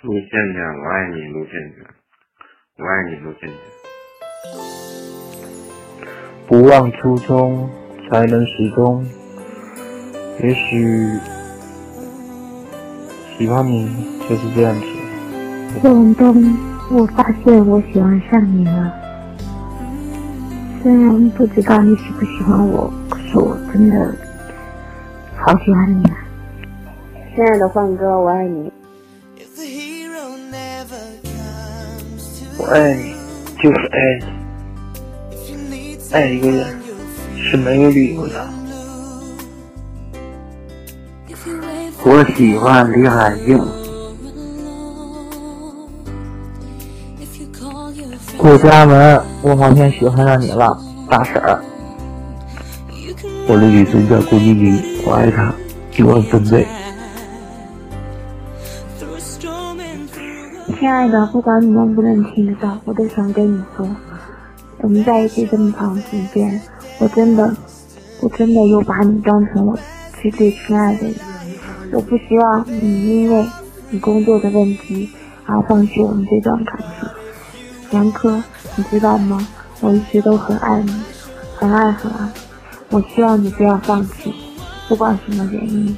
陆倩倩，我爱你，陆倩倩，我爱你，陆倩倩。不忘初衷，才能始终。也许喜欢你就是这样子。隆冬，我发现我喜欢上你了。虽然不知道你喜不喜欢我，可是我真的好喜欢你啊！亲爱的焕哥，我爱你。爱你，就是爱你。爱一个人是没有理由的。我喜欢李海英。过家门，我好像喜欢上你了，大婶儿。我的女神叫顾丽丽，我爱她一万分贝。亲爱的，不管你能不能听得到，我都想跟你说，我们在一起这么长时间，我真的，我真的又把你当成我最最亲爱的人。我不希望你因为你工作的问题而放弃我们这段感情。杨科，你知道吗？我一直都很爱你，很爱很爱。我希望你不要放弃，不管什么原因。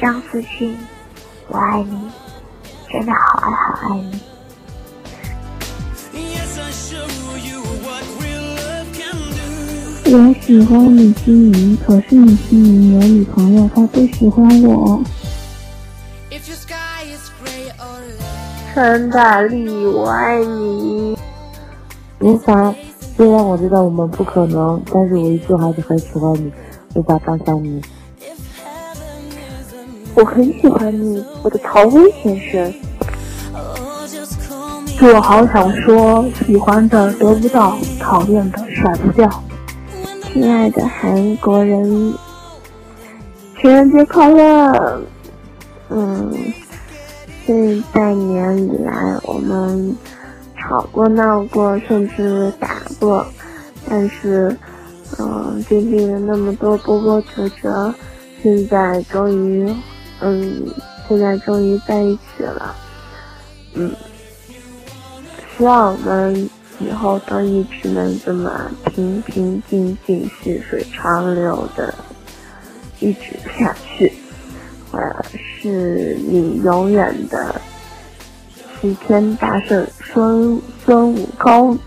张思欣，我爱你，真的好爱好爱你。我喜欢李心怡，可是李心怡有女朋友，她不喜欢我。陈大力，我爱你。林凡，虽然我知道我们不可能，但是我依旧还是很喜欢你，无法放下你。我很喜欢你，我的曹威先生。我好想说，喜欢的得不到，讨厌的甩不掉。亲爱的韩国人，情人节快乐！嗯。这半年以来，我们吵过、闹过，甚至打过，但是，嗯，经历了那么多波波折折，现在终于，嗯，现在终于在一起了。嗯，希望我们以后都一直能这么平平静静、细水长流的一直下去。我是你永远的齐天大圣孙孙悟空。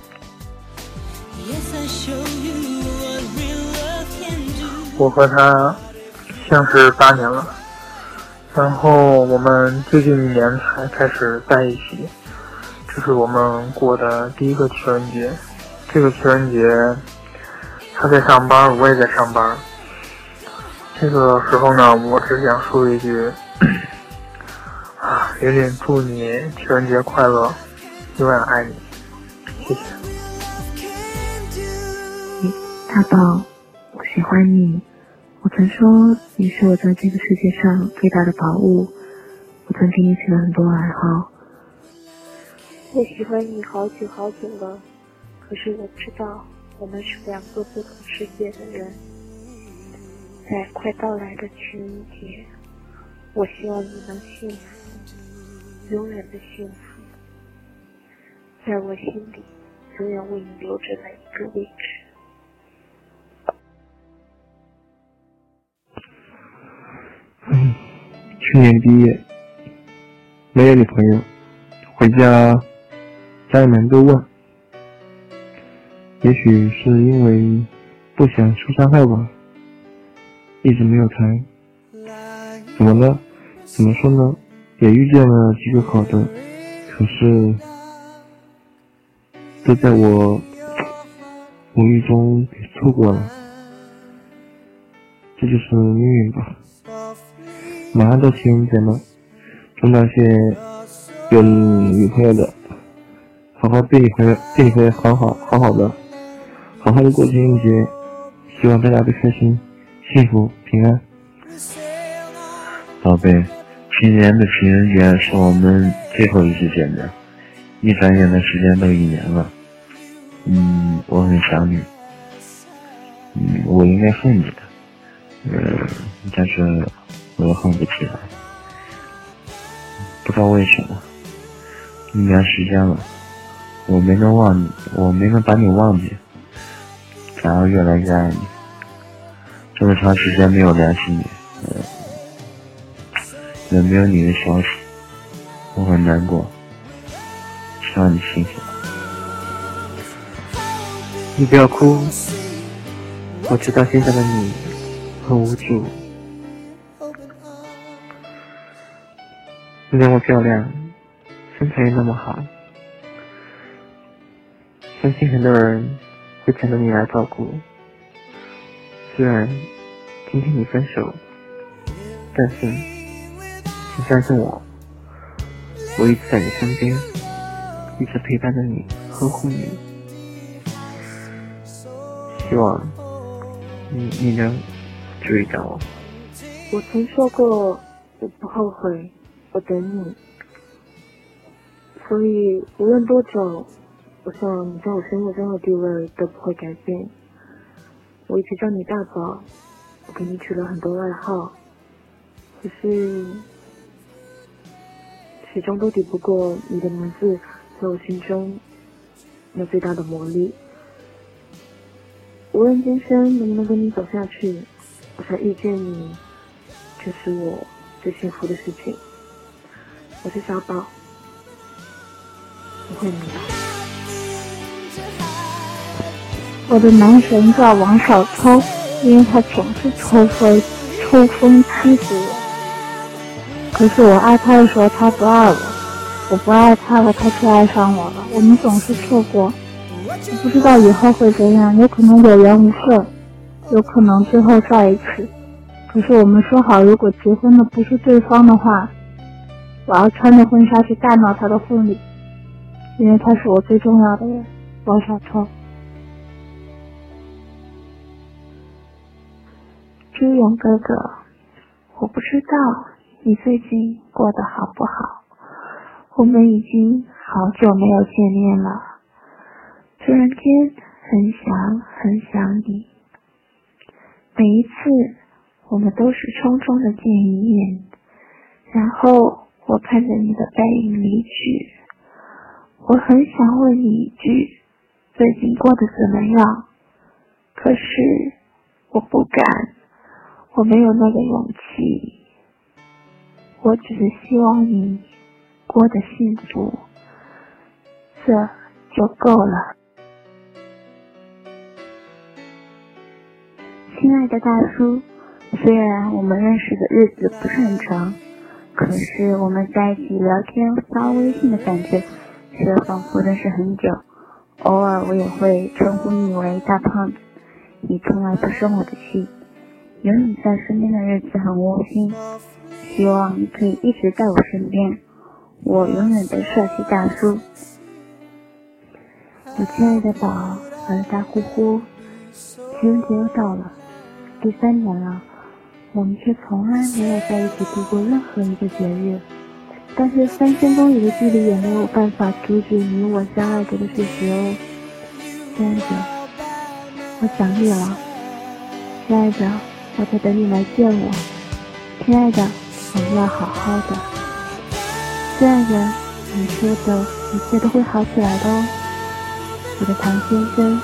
我和他相识八年了，然后我们最近一年才开始在一起。这是我们过的第一个情人节。这个情人节，他在上班，我也在上班。这个时候呢，我只想说一句，啊，玲玲，祝你情人节快乐，永远爱你，谢谢。大宝，我喜欢你。我曾说你是我在这个世界上最大的宝物。我曾给你起了很多爱好。我喜欢你好久好久了，可是我知道我们是两个不同世界的人。在快到来的情人节，我希望你能幸福，永远的幸福，在我心里永远为你留着那一个位置。去年毕业，没有女朋友，回家，家里面都问，也许是因为不想受伤害吧。一直没有谈，怎么了？怎么说呢？也遇见了几个好的，可是都在我无意中给错过了，这就是命运吧。马上到情人节了，祝那些有女朋友的，好好对你回，对你回好好好好的，好好的过情人节，希望大家都开心。幸福平安，宝贝，今年的情人节是我们最后一次见面，一转眼的时间都一年了。嗯，我很想你。嗯，我应该恨你的。嗯，但是我又恨不起来。不知道为什么，一年时间了，我没能忘你，我没能把你忘记，反而越来越爱你。这么长时间没有联系你，也没有你的消息，我很难过。希望你幸福。你不要哭，我知道现在的你很无助。那么漂亮，身材又那么好，相信很多人会抢着你来照顾。虽然今天你分手，但是请相信我，我一直在你身边，一直陪伴着你，呵护你。希望你你能注意到我。我曾说过，我不后悔，我等你。所以无论多久，我想你在我生活中的地位都不会改变。我一直叫你大宝，我给你取了很多外号，可是始终都抵不过你的名字在我心中那最大的魔力。无论今生能不能跟你走下去，我想遇见你，就是我最幸福的事情。我是小宝，我会明白。我的男神叫王小聪，因为他总是抽风抽风欺负我。可是我爱他的时候，他不爱我；我不爱他了，他却爱上我了。我们总是错过，我不知道以后会怎样，有可能有缘无分，有可能最后在一起。可是我们说好，如果结婚的不是对方的话，我要穿着婚纱去大闹他的婚礼，因为他是我最重要的人，王小聪。朱勇哥哥，我不知道你最近过得好不好。我们已经好久没有见面了，突然间很想很想你。每一次我们都是匆匆的见一面，然后我看着你的背影离去。我很想问你一句，最近过得怎么样？可是我不敢。我没有那个勇气，我只是希望你过得幸福，这就够了。亲爱的大叔，虽然我们认识的日子不是很长，可是我们在一起聊天发微信的感觉却仿佛认识很久。偶尔我也会称呼你为大胖子，你从来不生我的气。有你在身边的日子很窝心，希望你可以一直在我身边，我永远的帅气大叔。我亲爱的宝，我的大呼呼，情人节又到了，第三年了，我们却从来没有在一起度过任何一个节日。但是三千公里的距离也没有办法阻止你我相爱这个事实哦，亲爱的，我想你了，亲爱的。我在等你来见我，亲爱的，我们要好好的。亲爱的，你说的一切都会好起来的哦。我的唐先生，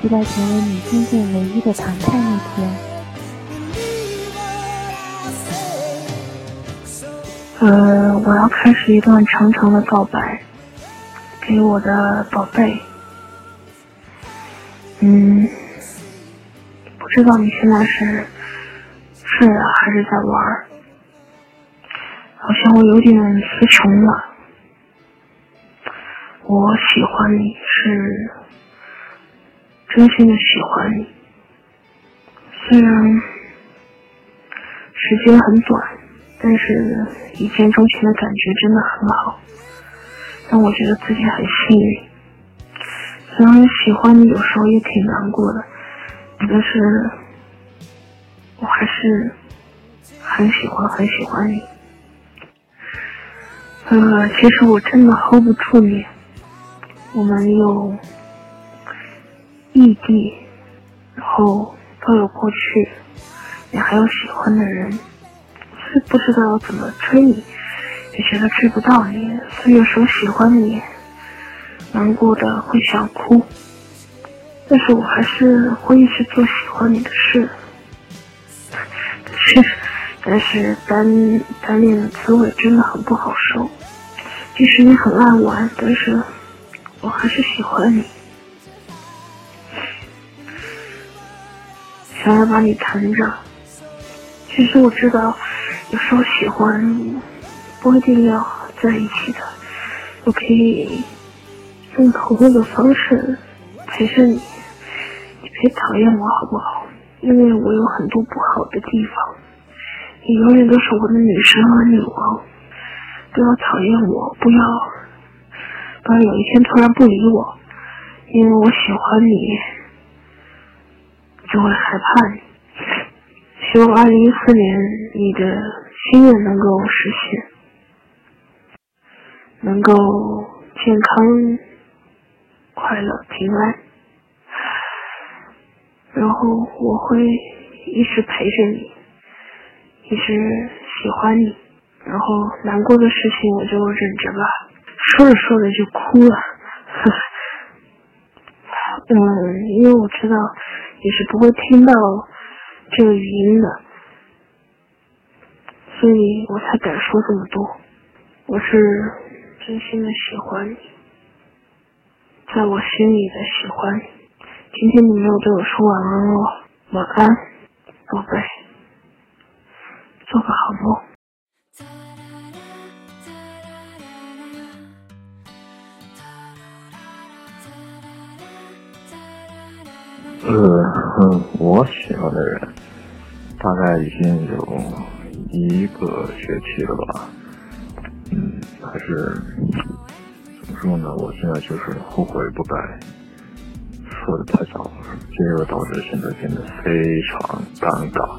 期待成为你真正唯一的唐太那天。呃，我要开始一段长长的告白，给我的宝贝。嗯。不知道你现在是睡了还是在玩儿？好像我有点词穷了。我喜欢你是真心的喜欢你，虽然时间很短，但是一见钟情的感觉真的很好，让我觉得自己很幸运。虽然喜欢你有时候也挺难过的。但是，我还是很喜欢很喜欢你。呃，其实我真的 hold 不住你。我们有异地，然后都有过去，你还有喜欢的人，不知道怎么追你，也觉得追不到你，所以有时候喜欢你，难过的会想哭。但是我还是会一直做喜欢你的事。但是，但是单单恋的滋味真的很不好受。即使你很爱玩，但是我还是喜欢你，想要把你缠着。其实我知道，有时候喜欢不一定要在一起的，我可以用朋友的方式陪着你。别讨厌我好不好？因为我有很多不好的地方。你永远都是我的女神和女王。不要讨厌我，不要，不要有一天突然不理我，因为我喜欢你，就会害怕你。希望二零一四年你的心愿能够实现，能够健康、快乐、平安。然后我会一直陪着你，一直喜欢你，然后难过的事情我就忍着吧，说着说着就哭了。嗯，因为我知道你是不会听到这个语音的，所以我才敢说这么多。我是真心的喜欢你，在我心里的喜欢。今天你没有对我说晚安哦，晚安，宝贝，做个好梦。呃，我喜欢的人大概已经有一个学期了吧，嗯，还是怎么说呢？我现在就是后悔不该。说的太早了，这个导致现在变得非常尴尬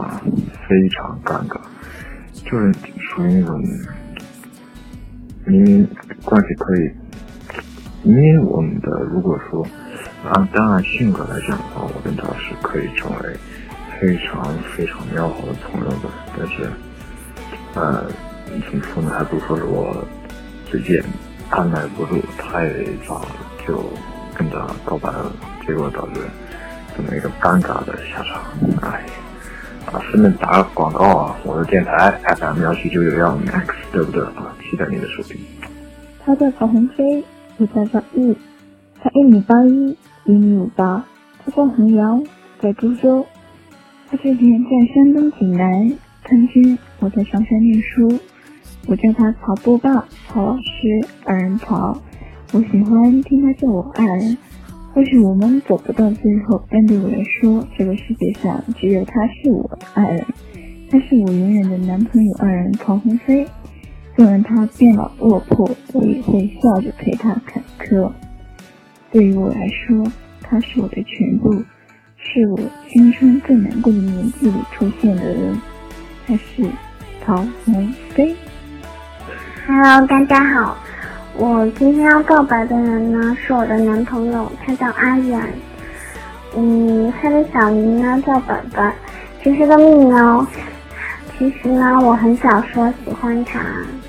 啊，非常尴尬，就是属于那种明明关系可以，明明我们的如果说按当然性格来讲的话，我跟他是可以成为非常非常要好的朋友的，但是呃怎么说呢，还不如说是我最近按耐不住，太早就。跟他告白了，结果导致这么一个尴尬的下场。哎，啊，顺便打个广告啊，我的电台 FM 幺七九九幺 Max，对不对啊？期待你的收听。他叫曹鸿飞，我叫赵毅，他一米八一，一米五八。他叫恒瑶，在株洲。他之前在山东济南参军，我在上山念书。我叫他曹波霸，曹老师，二人曹。我喜欢听他叫我爱人，或许我们走不到最后，但对我来说，这个世界上只有他是我的爱人，他是我永远的男朋友。二人曹鸿飞，纵然他变老落魄，我也会笑着陪他坎坷。对于我来说，他是我的全部，是我青春最难过的年纪里出现的人。他是曹鸿飞。Hello，大家好。我今天要告白的人呢，是我的男朋友，他叫阿远。嗯，他的小名呢叫本本，这是个秘密哦。其实呢，我很少说喜欢他，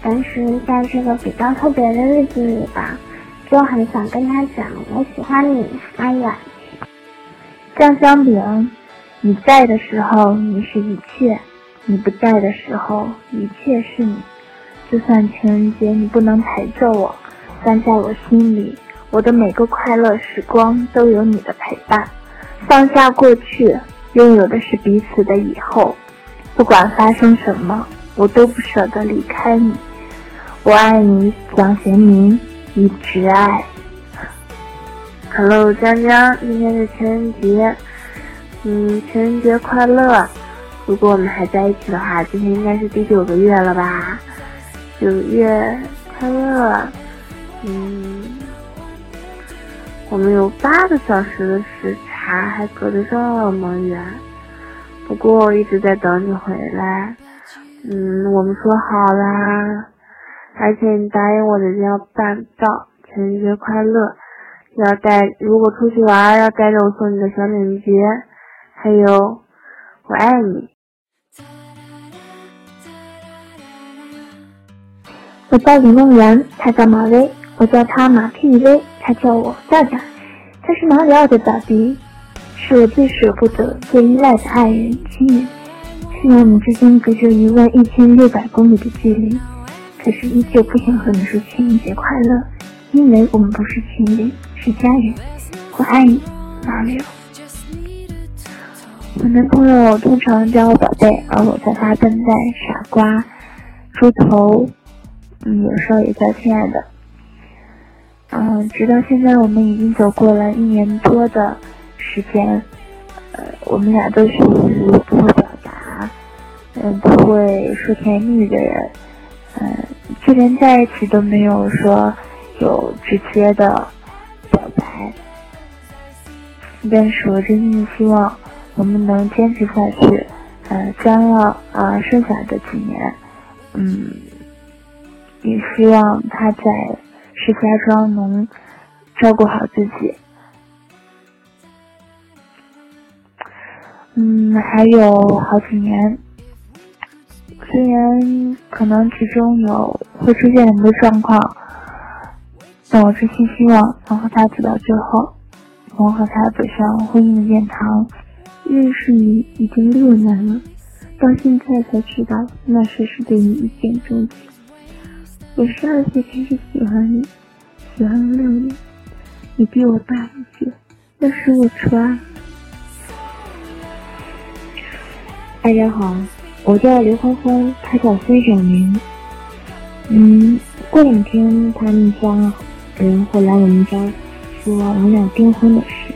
但是在这个比较特别的日子里吧，就很想跟他讲，我喜欢你，阿远。酱香饼，你在的时候你是一切，你不在的时候一切是你。就算情人节你不能陪着我，但在我心里，我的每个快乐时光都有你的陪伴。放下过去，拥有的是彼此的以后。不管发生什么，我都不舍得离开你。我爱你，蒋贤明，一直爱。Hello，江江，今天是情人节，嗯，情人节快乐。如果我们还在一起的话，今天应该是第九个月了吧？九月快乐，嗯，我们有八个小时的时差，还隔得这么远。不过我一直在等你回来，嗯，我们说好啦，而且你答应我的要办到。情人节快乐，要带，如果出去玩要带着我送你的小领结，还有我爱你。我叫林梦然，他叫马威，我叫他马屁威，他叫我夏夏。他是马里奥的爸比，是我最舍不得、最依赖的爱人、亲人。虽然我们之间隔着一万一千六百公里的距离，可是依旧不想和你说情人节快乐，因为我们不是情侣，是家人。我爱你，马里奥。我男朋友通常叫我宝贝，而我叫他笨蛋、傻瓜、猪头，嗯，有时候也叫亲爱的。嗯，直到现在，我们已经走过了一年多的时间。呃，我们俩都属于不会表达，嗯，不会说甜言蜜语的人。就连在一起都没有说有直接的表白。但是我真心的希望我们能坚持下去。呃，将要啊剩下的几年，嗯，也希望他在。石家庄能照顾好自己，嗯，还有好几年。虽然可能其中有会出现很多状况，但我真心希望能和他走到最后，能和他走上婚姻的殿堂。认识你已经六年了，到现在才知道那时是对你一见钟情。我十二岁开始喜欢你，喜欢了六年。你比我大一岁，那时我初二。大家好，我叫刘欢欢，他叫孙小明。嗯，过两天他们家人会来我们家说我们俩订婚的事。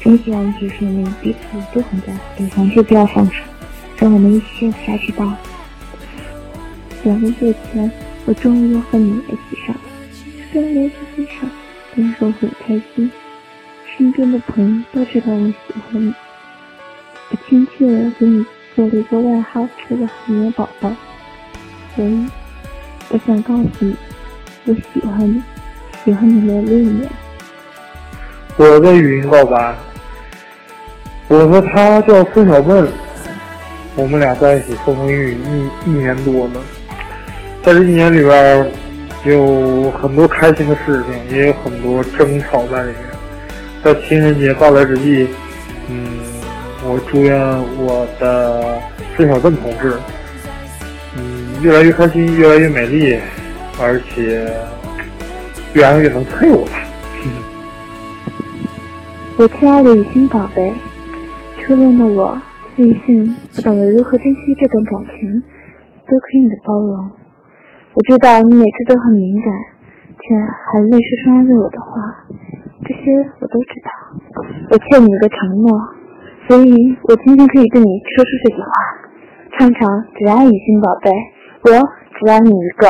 真希望一切顺利，彼此都很在乎对方，就不要放手，让我们一起幸福下去吧。两个月前。我终于和你联系上了，虽然联系很少，但是我很开心。身边的朋友都知道我喜欢你，我亲切的给你做了一个外号，是个“海绵宝宝”。所以，我想告诉你，我喜欢你，喜欢你了六年。我的语音告白，我和他叫孙小笨，我们俩在一起风风雨雨一一年多了。在这一年里边，有很多开心的事情，也有很多争吵在里面。在情人节到来之际，嗯，我祝愿我的孙小笨同志，嗯，越来越开心，越来越美丽，而且越来越能配我吧。我亲爱的雨欣宝贝，初恋的我，庆幸不懂得如何珍惜这段感情，多亏你的包容。我知道你每次都很敏感，却还会说出安慰我的话，这些我都知道。我欠你一个承诺，所以我今天可以对你说出这句话：畅畅只爱雨欣宝贝，我只爱你一个。